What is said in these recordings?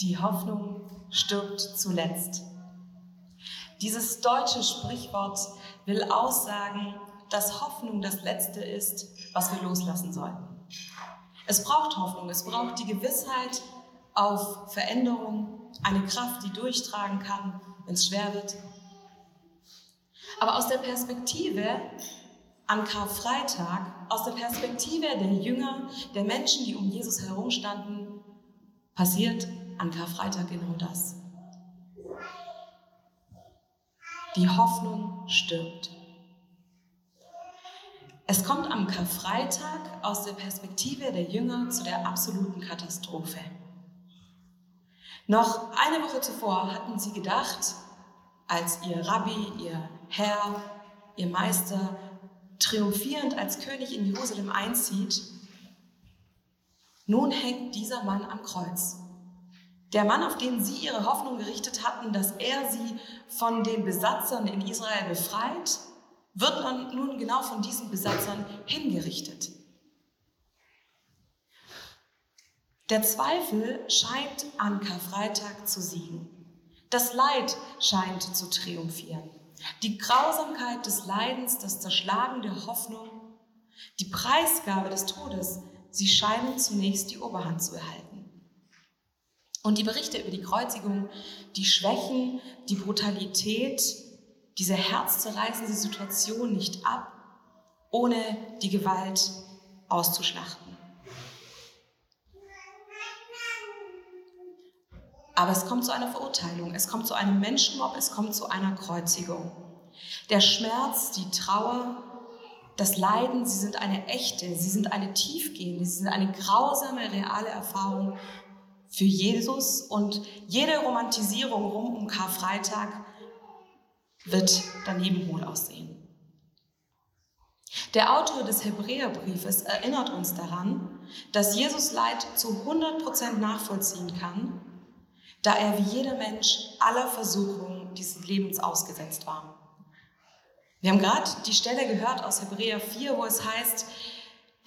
die Hoffnung stirbt zuletzt. Dieses deutsche Sprichwort will aussagen, dass Hoffnung das Letzte ist, was wir loslassen sollten. Es braucht Hoffnung, es braucht die Gewissheit auf Veränderung, eine Kraft, die durchtragen kann, wenn es schwer wird. Aber aus der Perspektive an Karfreitag, aus der Perspektive der Jünger, der Menschen, die um Jesus herumstanden, passiert an Karfreitag genau das. Die Hoffnung stirbt. Es kommt am Karfreitag aus der Perspektive der Jünger zu der absoluten Katastrophe. Noch eine Woche zuvor hatten sie gedacht, als ihr Rabbi, ihr Herr, ihr Meister triumphierend als König in Jerusalem einzieht, nun hängt dieser Mann am Kreuz. Der Mann, auf den sie ihre Hoffnung gerichtet hatten, dass er sie von den Besatzern in Israel befreit, wird nun genau von diesen Besatzern hingerichtet. Der Zweifel scheint an Karfreitag zu siegen. Das Leid scheint zu triumphieren. Die Grausamkeit des Leidens, das Zerschlagen der Hoffnung, die Preisgabe des Todes, sie scheinen zunächst die Oberhand zu erhalten. Und die Berichte über die Kreuzigung, die schwächen die Brutalität, diese herzzerreißende Situation nicht ab, ohne die Gewalt auszuschlachten. Aber es kommt zu einer Verurteilung, es kommt zu einem Menschenmob, es kommt zu einer Kreuzigung. Der Schmerz, die Trauer, das Leiden, sie sind eine echte, sie sind eine tiefgehende, sie sind eine grausame, reale Erfahrung für Jesus und jede Romantisierung rum um Karfreitag wird daneben wohl aussehen. Der Autor des Hebräerbriefes erinnert uns daran, dass Jesus Leid zu 100% nachvollziehen kann, da er wie jeder Mensch aller Versuchungen dieses Lebens ausgesetzt war. Wir haben gerade die Stelle gehört aus Hebräer 4, wo es heißt,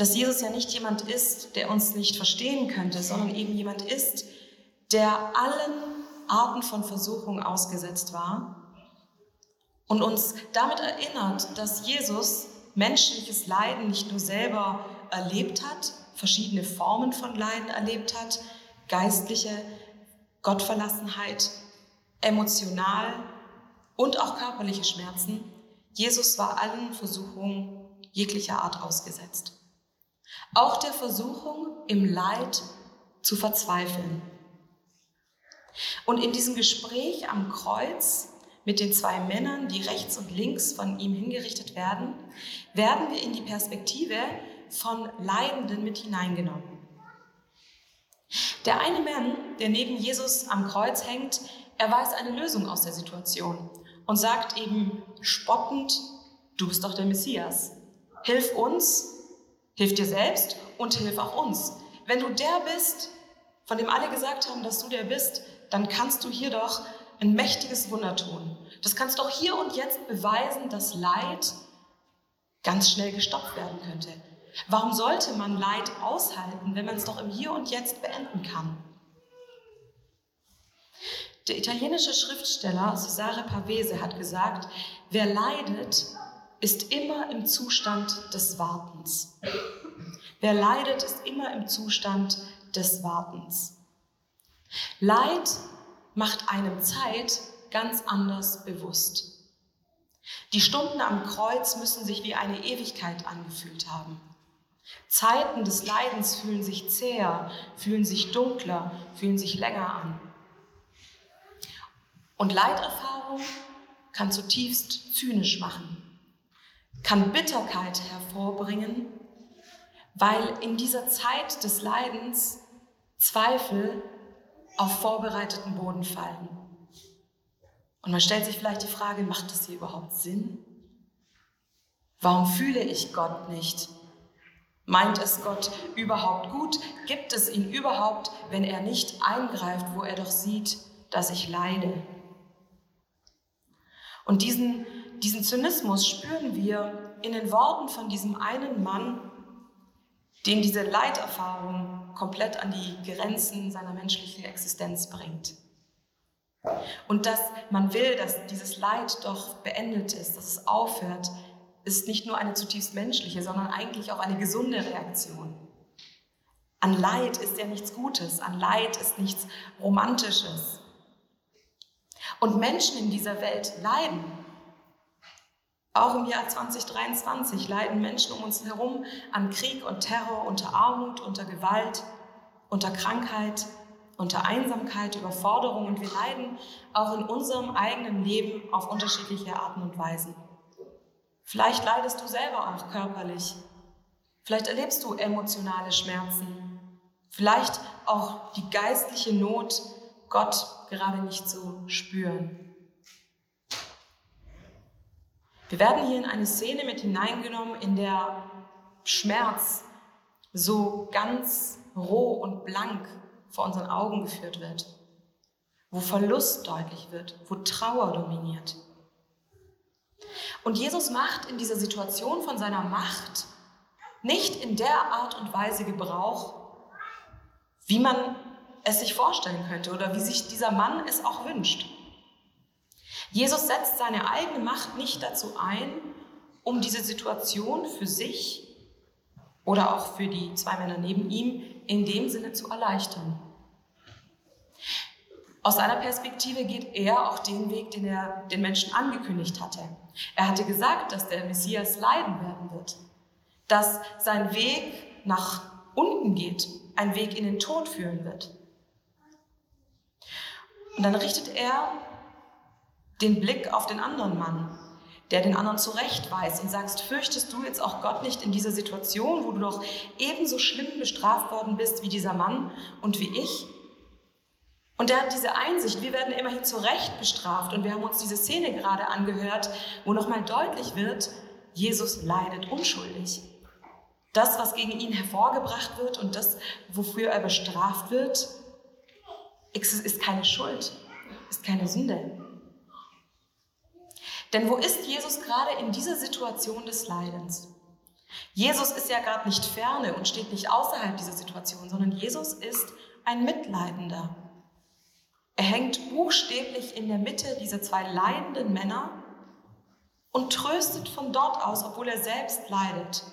dass Jesus ja nicht jemand ist, der uns nicht verstehen könnte, sondern eben jemand ist, der allen Arten von Versuchung ausgesetzt war und uns damit erinnert, dass Jesus menschliches Leiden nicht nur selber erlebt hat, verschiedene Formen von Leiden erlebt hat, geistliche Gottverlassenheit, emotional und auch körperliche Schmerzen. Jesus war allen Versuchungen jeglicher Art ausgesetzt. Auch der Versuchung, im Leid zu verzweifeln. Und in diesem Gespräch am Kreuz mit den zwei Männern, die rechts und links von ihm hingerichtet werden, werden wir in die Perspektive von Leidenden mit hineingenommen. Der eine Mann, der neben Jesus am Kreuz hängt, er weiß eine Lösung aus der Situation und sagt eben spottend, du bist doch der Messias. Hilf uns, Hilf dir selbst und hilf auch uns. Wenn du der bist, von dem alle gesagt haben, dass du der bist, dann kannst du hier doch ein mächtiges Wunder tun. Das kannst doch hier und jetzt beweisen, dass Leid ganz schnell gestoppt werden könnte. Warum sollte man Leid aushalten, wenn man es doch im Hier und Jetzt beenden kann? Der italienische Schriftsteller Cesare Pavese hat gesagt, wer leidet, ist immer im Zustand des Wartens. Wer leidet, ist immer im Zustand des Wartens. Leid macht einem Zeit ganz anders bewusst. Die Stunden am Kreuz müssen sich wie eine Ewigkeit angefühlt haben. Zeiten des Leidens fühlen sich zäher, fühlen sich dunkler, fühlen sich länger an. Und Leiterfahrung kann zutiefst zynisch machen kann Bitterkeit hervorbringen, weil in dieser Zeit des Leidens Zweifel auf vorbereiteten Boden fallen. Und man stellt sich vielleicht die Frage, macht das hier überhaupt Sinn? Warum fühle ich Gott nicht? Meint es Gott überhaupt gut? Gibt es ihn überhaupt, wenn er nicht eingreift, wo er doch sieht, dass ich leide? Und diesen diesen Zynismus spüren wir in den Worten von diesem einen Mann, den diese Leiterfahrung komplett an die Grenzen seiner menschlichen Existenz bringt. Und dass man will, dass dieses Leid doch beendet ist, dass es aufhört, ist nicht nur eine zutiefst menschliche, sondern eigentlich auch eine gesunde Reaktion. An Leid ist ja nichts Gutes, an Leid ist nichts Romantisches. Und Menschen in dieser Welt leiden. Auch im Jahr 2023 leiden Menschen um uns herum an Krieg und Terror, unter Armut, unter Gewalt, unter Krankheit, unter Einsamkeit, Überforderung und wir leiden auch in unserem eigenen Leben auf unterschiedliche Arten und Weisen. Vielleicht leidest du selber auch körperlich. Vielleicht erlebst du emotionale Schmerzen. Vielleicht auch die geistliche Not, Gott gerade nicht zu spüren. Wir werden hier in eine Szene mit hineingenommen, in der Schmerz so ganz roh und blank vor unseren Augen geführt wird, wo Verlust deutlich wird, wo Trauer dominiert. Und Jesus macht in dieser Situation von seiner Macht nicht in der Art und Weise Gebrauch, wie man es sich vorstellen könnte oder wie sich dieser Mann es auch wünscht. Jesus setzt seine eigene Macht nicht dazu ein, um diese Situation für sich oder auch für die zwei Männer neben ihm in dem Sinne zu erleichtern. Aus seiner Perspektive geht er auch den Weg, den er den Menschen angekündigt hatte. Er hatte gesagt, dass der Messias leiden werden wird, dass sein Weg nach unten geht, ein Weg in den Tod führen wird. Und dann richtet er den Blick auf den anderen Mann, der den anderen zurechtweist und sagst, fürchtest du jetzt auch Gott nicht in dieser Situation, wo du doch ebenso schlimm bestraft worden bist wie dieser Mann und wie ich? Und er hat diese Einsicht, wir werden immerhin zu Recht bestraft und wir haben uns diese Szene gerade angehört, wo nochmal deutlich wird, Jesus leidet unschuldig. Das, was gegen ihn hervorgebracht wird und das, wofür er bestraft wird, ist keine Schuld, ist keine Sünde. Denn wo ist Jesus gerade in dieser Situation des Leidens? Jesus ist ja gerade nicht ferne und steht nicht außerhalb dieser Situation, sondern Jesus ist ein Mitleidender. Er hängt buchstäblich in der Mitte dieser zwei leidenden Männer und tröstet von dort aus, obwohl er selbst leidet.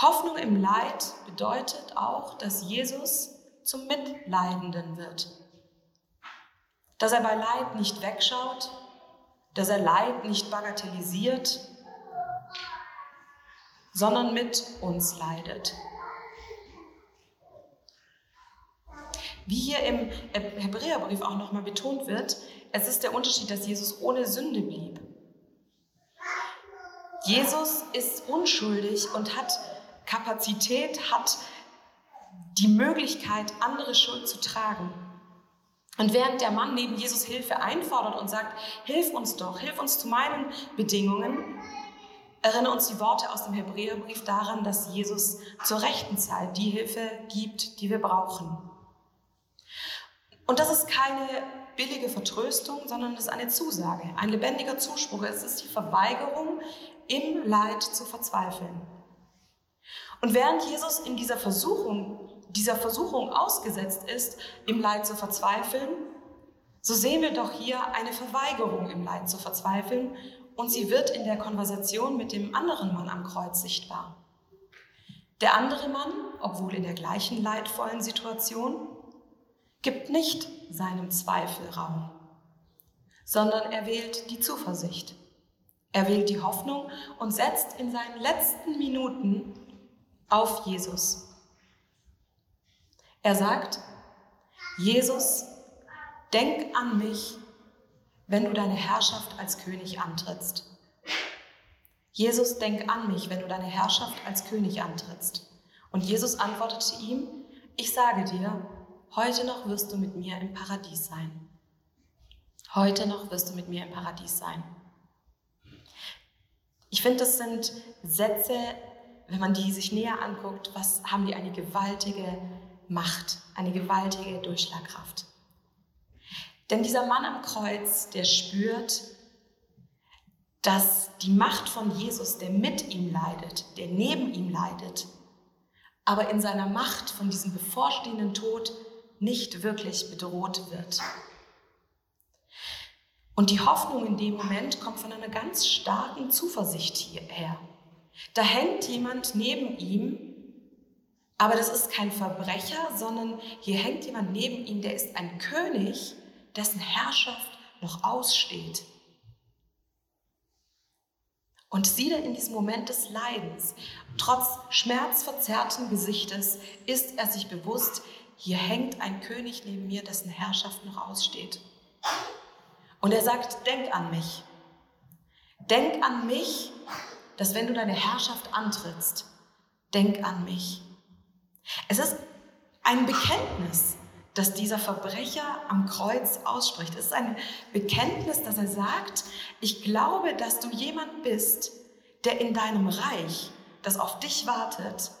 Hoffnung im Leid bedeutet auch, dass Jesus zum Mitleidenden wird. Dass er bei Leid nicht wegschaut, dass er Leid nicht bagatellisiert, sondern mit uns leidet. Wie hier im Hebräerbrief auch nochmal betont wird, es ist der Unterschied, dass Jesus ohne Sünde blieb. Jesus ist unschuldig und hat Kapazität, hat die Möglichkeit, andere Schuld zu tragen. Und während der Mann neben Jesus Hilfe einfordert und sagt, hilf uns doch, hilf uns zu meinen Bedingungen, erinnern uns die Worte aus dem Hebräerbrief daran, dass Jesus zur rechten Zeit die Hilfe gibt, die wir brauchen. Und das ist keine billige Vertröstung, sondern es ist eine Zusage, ein lebendiger Zuspruch. Es ist die Verweigerung, im Leid zu verzweifeln. Und während Jesus in dieser Versuchung dieser Versuchung ausgesetzt ist, im Leid zu verzweifeln, so sehen wir doch hier eine Verweigerung im Leid zu verzweifeln und sie wird in der Konversation mit dem anderen Mann am Kreuz sichtbar. Der andere Mann, obwohl in der gleichen leidvollen Situation, gibt nicht seinem Zweifel Raum, sondern er wählt die Zuversicht. Er wählt die Hoffnung und setzt in seinen letzten Minuten auf Jesus. Er sagt, Jesus, denk an mich, wenn du deine Herrschaft als König antrittst. Jesus, denk an mich, wenn du deine Herrschaft als König antrittst. Und Jesus antwortete ihm, ich sage dir, heute noch wirst du mit mir im Paradies sein. Heute noch wirst du mit mir im Paradies sein. Ich finde, das sind Sätze, wenn man die sich näher anguckt, was haben die eine gewaltige Macht, eine gewaltige Durchschlagkraft. Denn dieser Mann am Kreuz, der spürt, dass die Macht von Jesus, der mit ihm leidet, der neben ihm leidet, aber in seiner Macht von diesem bevorstehenden Tod nicht wirklich bedroht wird. Und die Hoffnung in dem Moment kommt von einer ganz starken Zuversicht hierher. Da hängt jemand neben ihm, aber das ist kein Verbrecher, sondern hier hängt jemand neben ihm, der ist ein König, dessen Herrschaft noch aussteht. Und siehe in diesem Moment des Leidens, trotz schmerzverzerrten Gesichtes, ist er sich bewusst, hier hängt ein König neben mir, dessen Herrschaft noch aussteht. Und er sagt, denk an mich. Denk an mich, dass wenn du deine Herrschaft antrittst, denk an mich. Es ist ein Bekenntnis, das dieser Verbrecher am Kreuz ausspricht. Es ist ein Bekenntnis, dass er sagt, ich glaube, dass du jemand bist, der in deinem Reich, das auf dich wartet,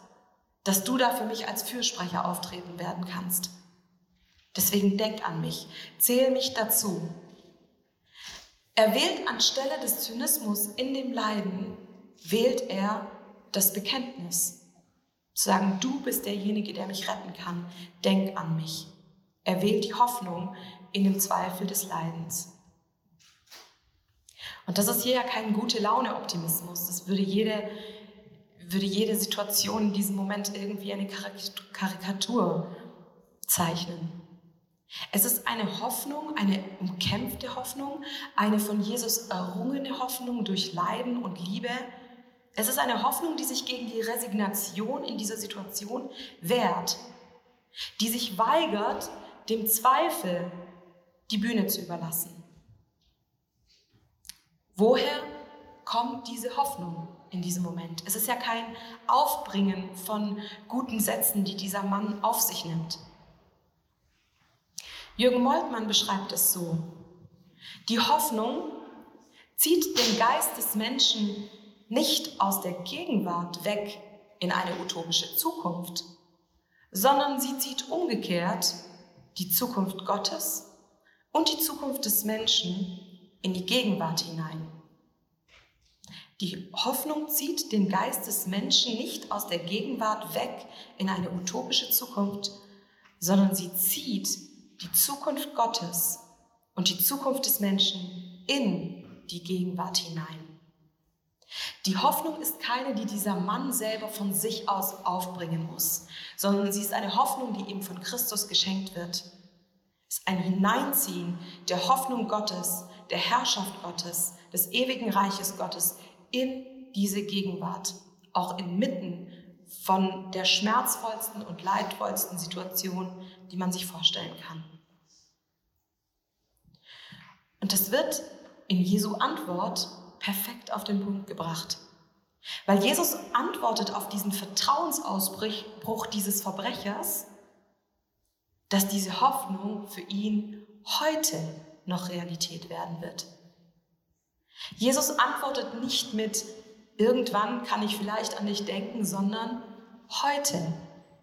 dass du da für mich als Fürsprecher auftreten werden kannst. Deswegen denk an mich, zähl mich dazu. Er wählt anstelle des Zynismus in dem Leiden, wählt er das Bekenntnis. Zu sagen, du bist derjenige, der mich retten kann, denk an mich. Er wählt die Hoffnung in dem Zweifel des Leidens. Und das ist hier ja kein gute Laune-Optimismus. Das würde jede, würde jede Situation in diesem Moment irgendwie eine Karikatur zeichnen. Es ist eine Hoffnung, eine umkämpfte Hoffnung, eine von Jesus errungene Hoffnung durch Leiden und Liebe. Es ist eine Hoffnung, die sich gegen die Resignation in dieser Situation wehrt, die sich weigert, dem Zweifel die Bühne zu überlassen. Woher kommt diese Hoffnung in diesem Moment? Es ist ja kein Aufbringen von guten Sätzen, die dieser Mann auf sich nimmt. Jürgen Moltmann beschreibt es so. Die Hoffnung zieht den Geist des Menschen nicht aus der Gegenwart weg in eine utopische Zukunft, sondern sie zieht umgekehrt die Zukunft Gottes und die Zukunft des Menschen in die Gegenwart hinein. Die Hoffnung zieht den Geist des Menschen nicht aus der Gegenwart weg in eine utopische Zukunft, sondern sie zieht die Zukunft Gottes und die Zukunft des Menschen in die Gegenwart hinein. Die Hoffnung ist keine, die dieser Mann selber von sich aus aufbringen muss, sondern sie ist eine Hoffnung, die ihm von Christus geschenkt wird. Es ist ein Hineinziehen der Hoffnung Gottes, der Herrschaft Gottes, des ewigen Reiches Gottes in diese Gegenwart, auch inmitten von der schmerzvollsten und leidvollsten Situation, die man sich vorstellen kann. Und das wird in Jesu Antwort perfekt auf den Punkt gebracht. Weil Jesus antwortet auf diesen Vertrauensausbruch dieses Verbrechers, dass diese Hoffnung für ihn heute noch Realität werden wird. Jesus antwortet nicht mit, irgendwann kann ich vielleicht an dich denken, sondern heute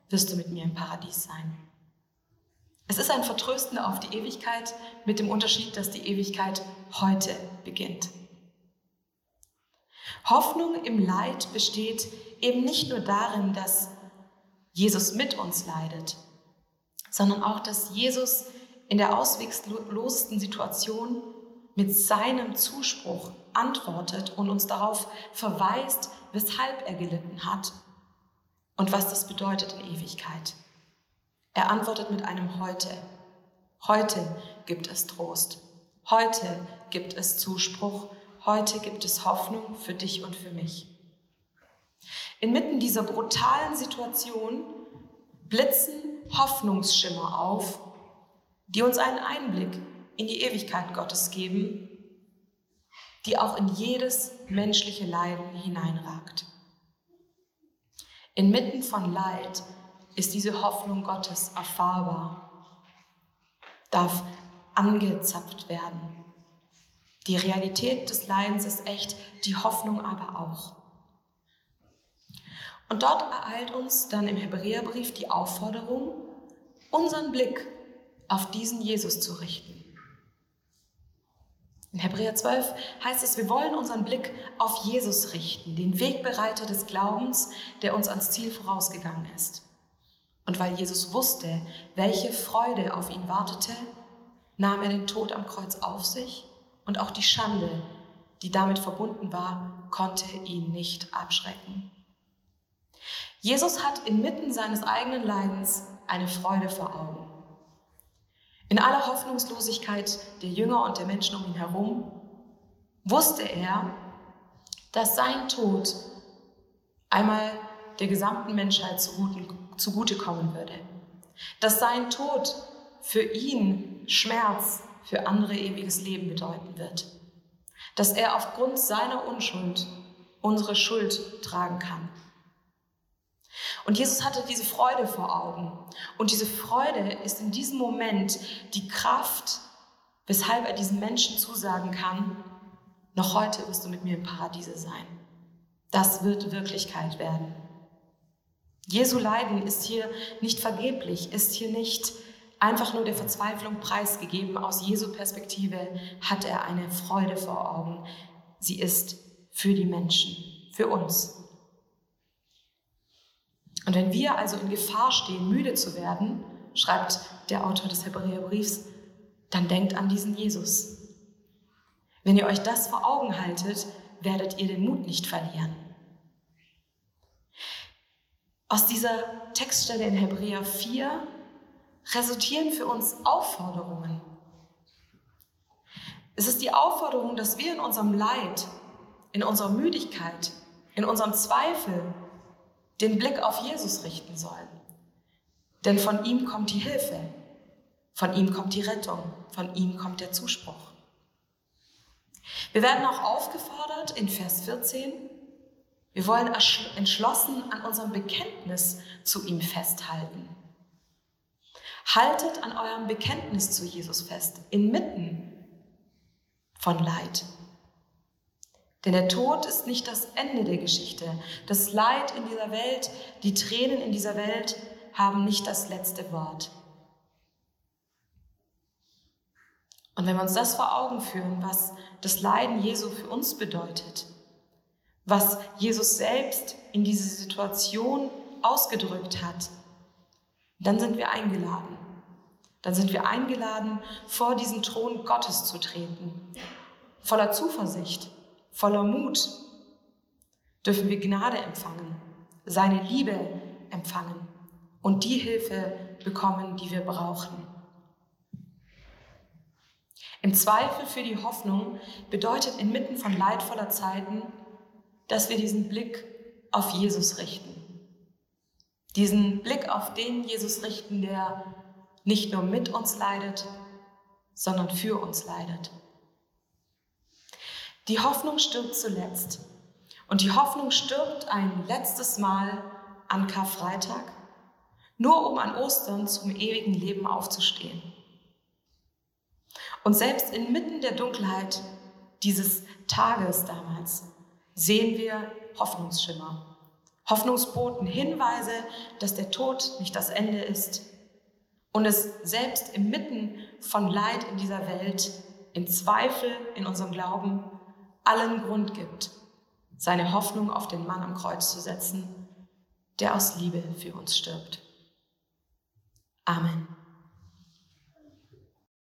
wirst du mit mir im Paradies sein. Es ist ein Vertrösten auf die Ewigkeit mit dem Unterschied, dass die Ewigkeit heute beginnt. Hoffnung im Leid besteht eben nicht nur darin, dass Jesus mit uns leidet, sondern auch, dass Jesus in der ausweglosesten Situation mit seinem Zuspruch antwortet und uns darauf verweist, weshalb er gelitten hat und was das bedeutet in Ewigkeit. Er antwortet mit einem Heute. Heute gibt es Trost. Heute gibt es Zuspruch Heute gibt es Hoffnung für dich und für mich. Inmitten dieser brutalen Situation blitzen Hoffnungsschimmer auf, die uns einen Einblick in die Ewigkeit Gottes geben, die auch in jedes menschliche Leiden hineinragt. Inmitten von Leid ist diese Hoffnung Gottes erfahrbar, darf angezapft werden die Realität des Leidens ist echt, die Hoffnung aber auch. Und dort ereilt uns dann im Hebräerbrief die Aufforderung, unseren Blick auf diesen Jesus zu richten. In Hebräer 12 heißt es, wir wollen unseren Blick auf Jesus richten, den Wegbereiter des Glaubens, der uns ans Ziel vorausgegangen ist. Und weil Jesus wusste, welche Freude auf ihn wartete, nahm er den Tod am Kreuz auf sich und auch die Schande, die damit verbunden war, konnte ihn nicht abschrecken. Jesus hat inmitten seines eigenen Leidens eine Freude vor Augen. In aller Hoffnungslosigkeit der Jünger und der Menschen um ihn herum wusste er, dass sein Tod einmal der gesamten Menschheit zugutekommen würde. Dass sein Tod für ihn Schmerz, für andere ewiges Leben bedeuten wird. Dass er aufgrund seiner Unschuld unsere Schuld tragen kann. Und Jesus hatte diese Freude vor Augen. Und diese Freude ist in diesem Moment die Kraft, weshalb er diesen Menschen zusagen kann, noch heute wirst du mit mir im Paradiese sein. Das wird Wirklichkeit werden. Jesu Leiden ist hier nicht vergeblich, ist hier nicht einfach nur der Verzweiflung preisgegeben. Aus Jesu Perspektive hat er eine Freude vor Augen. Sie ist für die Menschen, für uns. Und wenn wir also in Gefahr stehen, müde zu werden, schreibt der Autor des Hebräerbriefs, dann denkt an diesen Jesus. Wenn ihr euch das vor Augen haltet, werdet ihr den Mut nicht verlieren. Aus dieser Textstelle in Hebräer 4 resultieren für uns Aufforderungen. Es ist die Aufforderung, dass wir in unserem Leid, in unserer Müdigkeit, in unserem Zweifel den Blick auf Jesus richten sollen. Denn von ihm kommt die Hilfe, von ihm kommt die Rettung, von ihm kommt der Zuspruch. Wir werden auch aufgefordert in Vers 14, wir wollen entschlossen an unserem Bekenntnis zu ihm festhalten. Haltet an eurem Bekenntnis zu Jesus fest, inmitten von Leid. Denn der Tod ist nicht das Ende der Geschichte. Das Leid in dieser Welt, die Tränen in dieser Welt haben nicht das letzte Wort. Und wenn wir uns das vor Augen führen, was das Leiden Jesu für uns bedeutet, was Jesus selbst in diese Situation ausgedrückt hat, dann sind wir eingeladen. Dann sind wir eingeladen, vor diesen Thron Gottes zu treten, voller Zuversicht, voller Mut dürfen wir Gnade empfangen, seine Liebe empfangen und die Hilfe bekommen, die wir brauchen. Im Zweifel für die Hoffnung bedeutet inmitten von leidvoller Zeiten, dass wir diesen Blick auf Jesus richten. Diesen Blick auf den Jesus richten, der nicht nur mit uns leidet, sondern für uns leidet. Die Hoffnung stirbt zuletzt. Und die Hoffnung stirbt ein letztes Mal an Karfreitag, nur um an Ostern zum ewigen Leben aufzustehen. Und selbst inmitten der Dunkelheit dieses Tages damals sehen wir Hoffnungsschimmer, Hoffnungsboten, Hinweise, dass der Tod nicht das Ende ist und es selbst inmitten von Leid in dieser Welt, in Zweifel in unserem Glauben allen Grund gibt, seine Hoffnung auf den Mann am Kreuz zu setzen, der aus Liebe für uns stirbt. Amen.